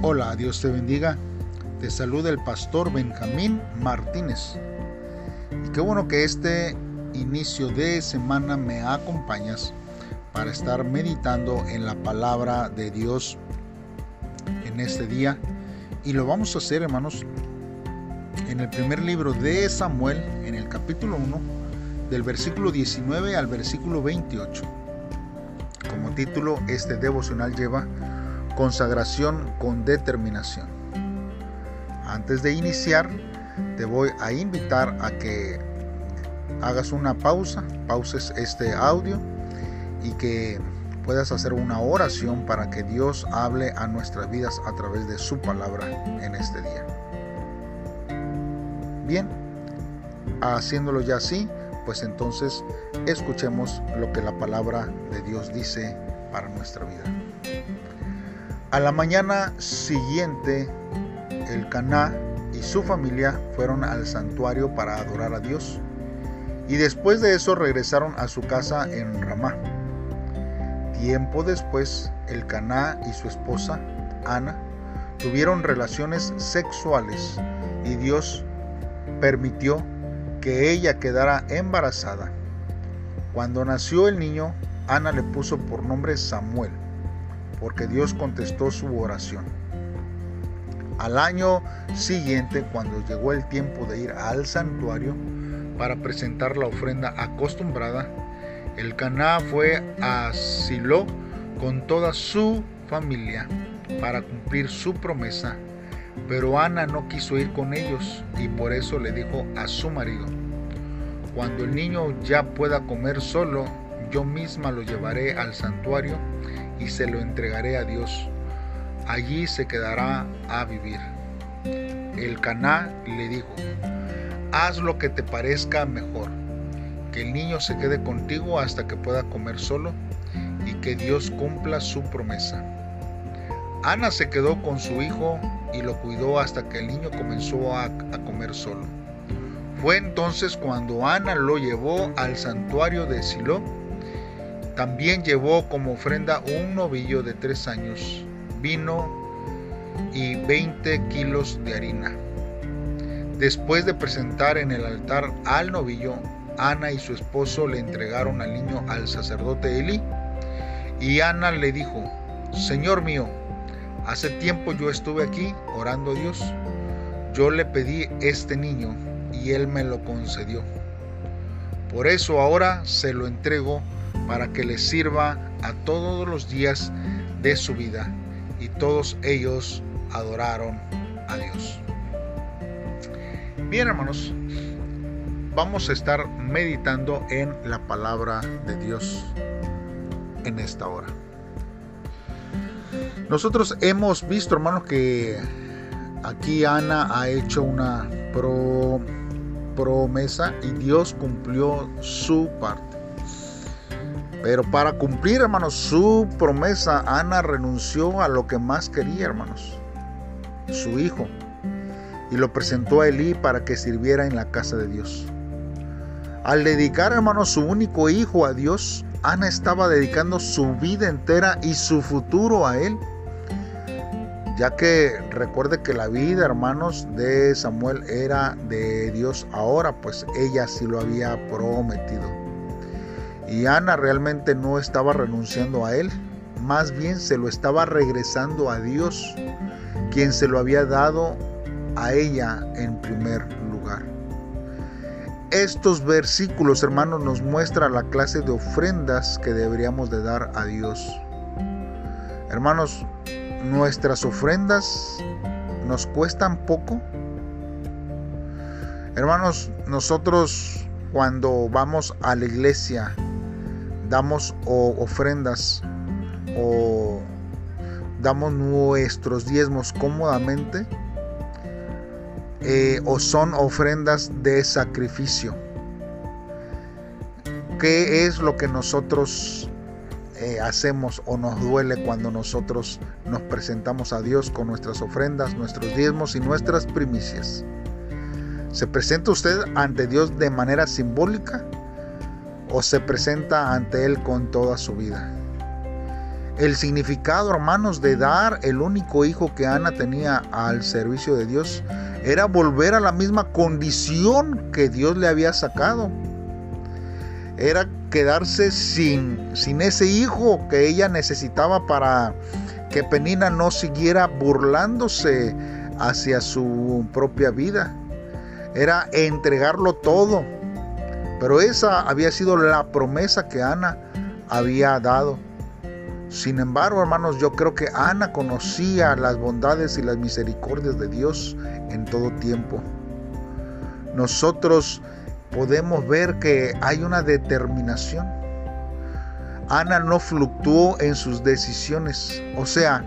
Hola, Dios te bendiga. Te saluda el pastor Benjamín Martínez. Y qué bueno que este inicio de semana me acompañas para estar meditando en la palabra de Dios en este día. Y lo vamos a hacer, hermanos, en el primer libro de Samuel, en el capítulo 1, del versículo 19 al versículo 28. Como título, este devocional lleva Consagración con determinación. Antes de iniciar, te voy a invitar a que hagas una pausa, pauses este audio y que puedas hacer una oración para que Dios hable a nuestras vidas a través de su palabra en este día. Bien, haciéndolo ya así, pues entonces escuchemos lo que la palabra de Dios dice para nuestra vida. A la mañana siguiente, el Caná y su familia fueron al santuario para adorar a Dios. Y después de eso regresaron a su casa en Ramá. Tiempo después, el Caná y su esposa, Ana, tuvieron relaciones sexuales y Dios permitió que ella quedara embarazada. Cuando nació el niño, Ana le puso por nombre Samuel porque Dios contestó su oración. Al año siguiente, cuando llegó el tiempo de ir al santuario para presentar la ofrenda acostumbrada, el Caná fue a Silo con toda su familia para cumplir su promesa, pero Ana no quiso ir con ellos y por eso le dijo a su marido, cuando el niño ya pueda comer solo, yo misma lo llevaré al santuario y se lo entregaré a Dios. Allí se quedará a vivir. El Caná le dijo, haz lo que te parezca mejor, que el niño se quede contigo hasta que pueda comer solo y que Dios cumpla su promesa. Ana se quedó con su hijo y lo cuidó hasta que el niño comenzó a, a comer solo. Fue entonces cuando Ana lo llevó al santuario de Silo también llevó como ofrenda un novillo de tres años, vino y 20 kilos de harina. Después de presentar en el altar al novillo, Ana y su esposo le entregaron al niño al sacerdote Eli. Y Ana le dijo, Señor mío, hace tiempo yo estuve aquí orando a Dios. Yo le pedí este niño y él me lo concedió. Por eso ahora se lo entrego para que les sirva a todos los días de su vida. Y todos ellos adoraron a Dios. Bien hermanos, vamos a estar meditando en la palabra de Dios en esta hora. Nosotros hemos visto, hermanos, que aquí Ana ha hecho una promesa y Dios cumplió su parte. Pero para cumplir, hermanos, su promesa, Ana renunció a lo que más quería, hermanos, su hijo, y lo presentó a Elí para que sirviera en la casa de Dios. Al dedicar, hermanos, su único hijo a Dios, Ana estaba dedicando su vida entera y su futuro a él. Ya que recuerde que la vida, hermanos, de Samuel era de Dios ahora, pues ella sí lo había prometido. Y Ana realmente no estaba renunciando a él, más bien se lo estaba regresando a Dios, quien se lo había dado a ella en primer lugar. Estos versículos, hermanos, nos muestran la clase de ofrendas que deberíamos de dar a Dios. Hermanos, nuestras ofrendas nos cuestan poco. Hermanos, nosotros cuando vamos a la iglesia damos ofrendas o damos nuestros diezmos cómodamente eh, o son ofrendas de sacrificio. ¿Qué es lo que nosotros eh, hacemos o nos duele cuando nosotros nos presentamos a Dios con nuestras ofrendas, nuestros diezmos y nuestras primicias? ¿Se presenta usted ante Dios de manera simbólica o se presenta ante Él con toda su vida. el significado, hermanos, de dar el único hijo que Ana tenía al servicio de Dios era volver a la misma condición que Dios le había sacado. Era quedarse sin, sin ese hijo que ella necesitaba para que Penina no siguiera burlándose hacia su propia vida. Era entregarlo todo. Pero esa había sido la promesa que Ana había dado. Sin embargo, hermanos, yo creo que Ana conocía las bondades y las misericordias de Dios en todo tiempo. Nosotros podemos ver que hay una determinación. Ana no fluctuó en sus decisiones, o sea,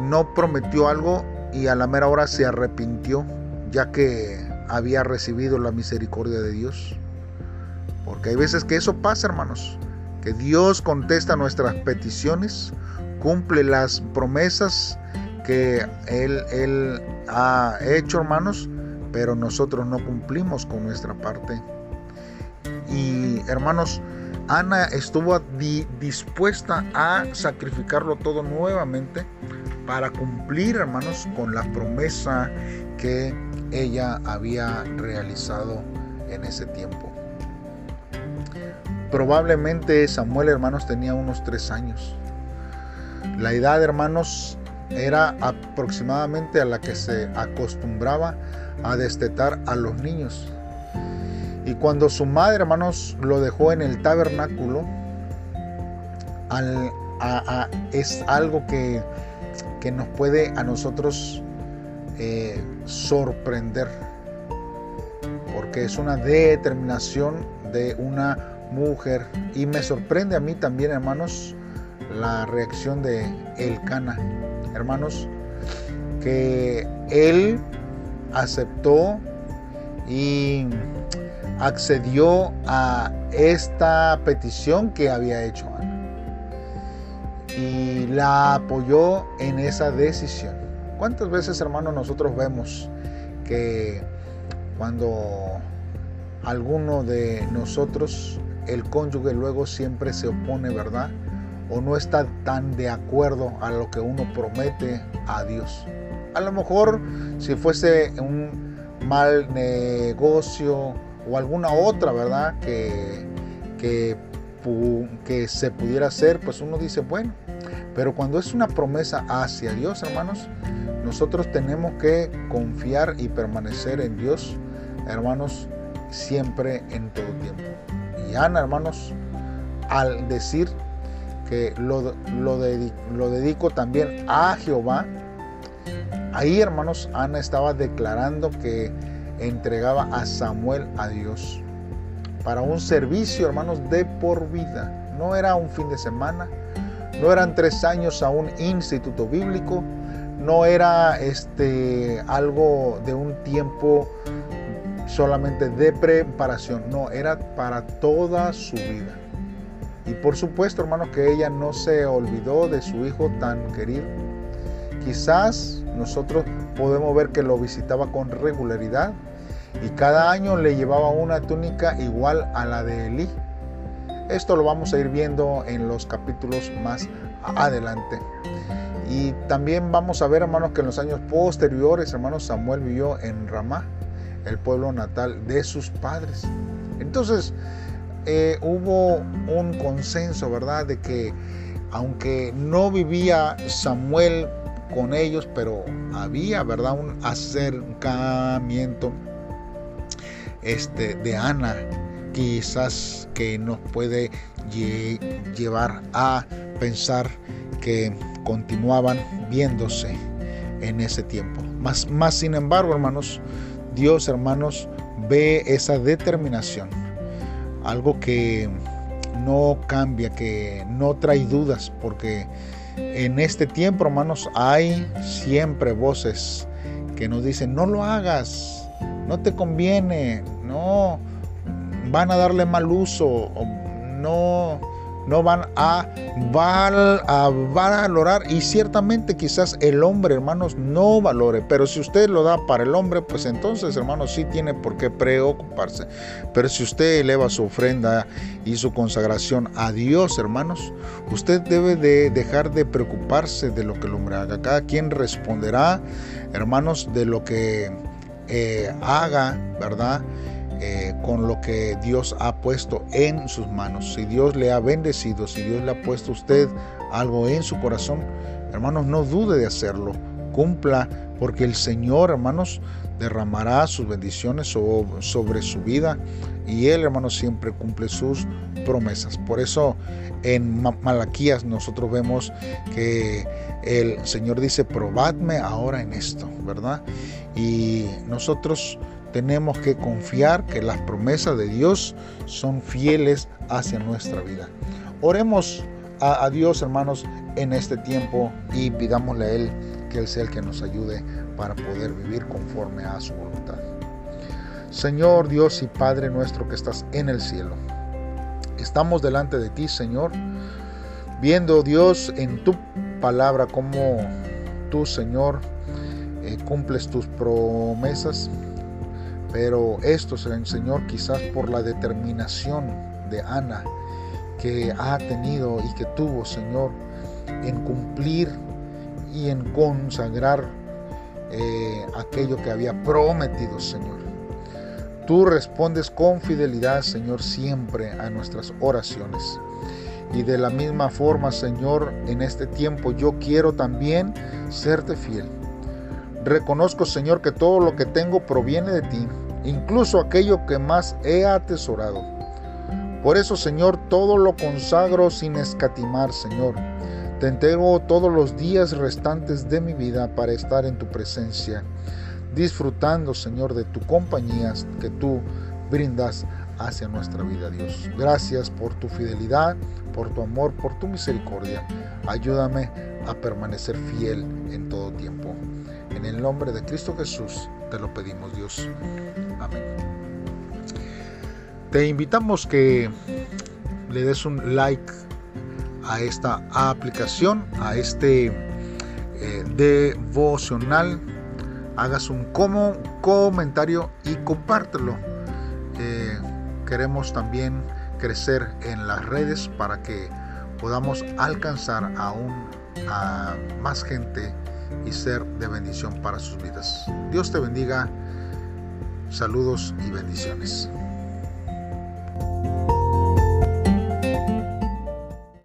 no prometió algo y a la mera hora se arrepintió, ya que había recibido la misericordia de Dios. Porque hay veces que eso pasa, hermanos que Dios contesta nuestras peticiones, cumple las promesas que Él, Él ha hecho, hermanos, pero nosotros no cumplimos con nuestra parte. Y hermanos, Ana estuvo dispuesta a sacrificarlo todo nuevamente para cumplir, hermanos, con la promesa que ella había realizado en ese tiempo. Probablemente Samuel, hermanos, tenía unos tres años. La edad, hermanos, era aproximadamente a la que se acostumbraba a destetar a los niños. Y cuando su madre, hermanos, lo dejó en el tabernáculo, es algo que, nos puede a nosotros eh, sorprender, porque es una determinación de una mujer. Y me sorprende a mí también, hermanos, la reacción de Elcana, hermanos, que él aceptó y accedió a esta petición que había hecho Ana y la apoyó en esa decisión. ¿Cuántas veces, hermanos, nosotros vemos que cuando alguno de nosotros el cónyuge luego siempre se opone, ¿verdad? O no está tan de acuerdo a lo que uno promete a Dios. A lo mejor si fuese un mal negocio o alguna otra, ¿verdad? Que, que, que se pudiera hacer, pues uno dice, bueno, pero cuando es una promesa hacia Dios, hermanos, nosotros tenemos que confiar y permanecer en Dios, hermanos, siempre en todo tiempo. Ana, hermanos, al decir que lo, lo, lo dedico también a Jehová, ahí, hermanos, Ana estaba declarando que entregaba a Samuel a Dios para un servicio, hermanos, de por vida. No era un fin de semana, no eran tres años a un instituto bíblico, no era este algo de un tiempo solamente de preparación, no, era para toda su vida. Y por supuesto, hermanos, que ella no se olvidó de su hijo tan querido. Quizás nosotros podemos ver que lo visitaba con regularidad y cada año le llevaba una túnica igual a la de Elí. Esto lo vamos a ir viendo en los capítulos más adelante. Y también vamos a ver, hermanos, que en los años posteriores, hermanos, Samuel vivió en Ramá el pueblo natal de sus padres. Entonces, eh, hubo un consenso, ¿verdad?, de que aunque no vivía Samuel con ellos, pero había, ¿verdad?, un acercamiento este, de Ana, quizás que nos puede llevar a pensar que continuaban viéndose en ese tiempo. Más, más sin embargo, hermanos, Dios, hermanos, ve esa determinación, algo que no cambia, que no trae dudas, porque en este tiempo, hermanos, hay siempre voces que nos dicen, no lo hagas, no te conviene, no, van a darle mal uso, no, no van a, a valorar y ciertamente quizás el hombre, hermanos, no valore, pero si usted lo da para el hombre, pues entonces, hermanos, sí tiene por qué preocuparse. Pero si usted eleva su ofrenda y su consagración a Dios, hermanos, usted debe de dejar de preocuparse de lo que el hombre haga. Cada quien responderá, hermanos, de lo que eh, haga, ¿verdad? Eh, con lo que Dios ha puesto en sus manos. Si Dios le ha bendecido, si Dios le ha puesto a usted algo en su corazón, hermanos, no dude de hacerlo. Cumpla, porque el Señor, hermanos, derramará sus bendiciones sobre su vida y Él, hermanos, siempre cumple sus promesas. Por eso en Malaquías nosotros vemos que el Señor dice, probadme ahora en esto, ¿verdad? Y nosotros tenemos que confiar que las promesas de Dios son fieles hacia nuestra vida. Oremos a, Dios, hermanos, en este tiempo y pidámosle a Él que Él sea el que nos ayude para poder vivir conforme a su voluntad. Señor Dios y Padre nuestro que estás en el cielo, estamos delante de ti, Señor, viendo Dios en tu palabra como tú, Señor, eh, cumples tus promesas pero esto, Señor, quizás por la determinación de Ana que ha tenido y que tuvo, Señor, en cumplir y en consagrar eh, aquello que había prometido, Señor. Tú respondes con fidelidad, Señor, siempre a nuestras oraciones. Y de la misma forma, Señor, en este tiempo yo quiero también serte fiel. Reconozco, Señor, que todo lo que tengo proviene de ti incluso aquello que más he atesorado. Por eso, Señor, todo lo consagro sin escatimar, Señor. Te entrego todos los días restantes de mi vida para estar en tu presencia, disfrutando, Señor, de tu compañía que tú brindas hacia nuestra vida, Dios. Gracias por tu fidelidad, por tu amor, por tu misericordia. Ayúdame a permanecer fiel en todo tiempo. En el nombre de Cristo Jesús te lo pedimos, Dios. Amén. Te invitamos que le des un like a esta aplicación, a este eh, devocional. Hagas un como, comentario y compártelo. Eh, queremos también crecer en las redes para que podamos alcanzar aún a más gente y ser de bendición para sus vidas. Dios te bendiga. Saludos y bendiciones.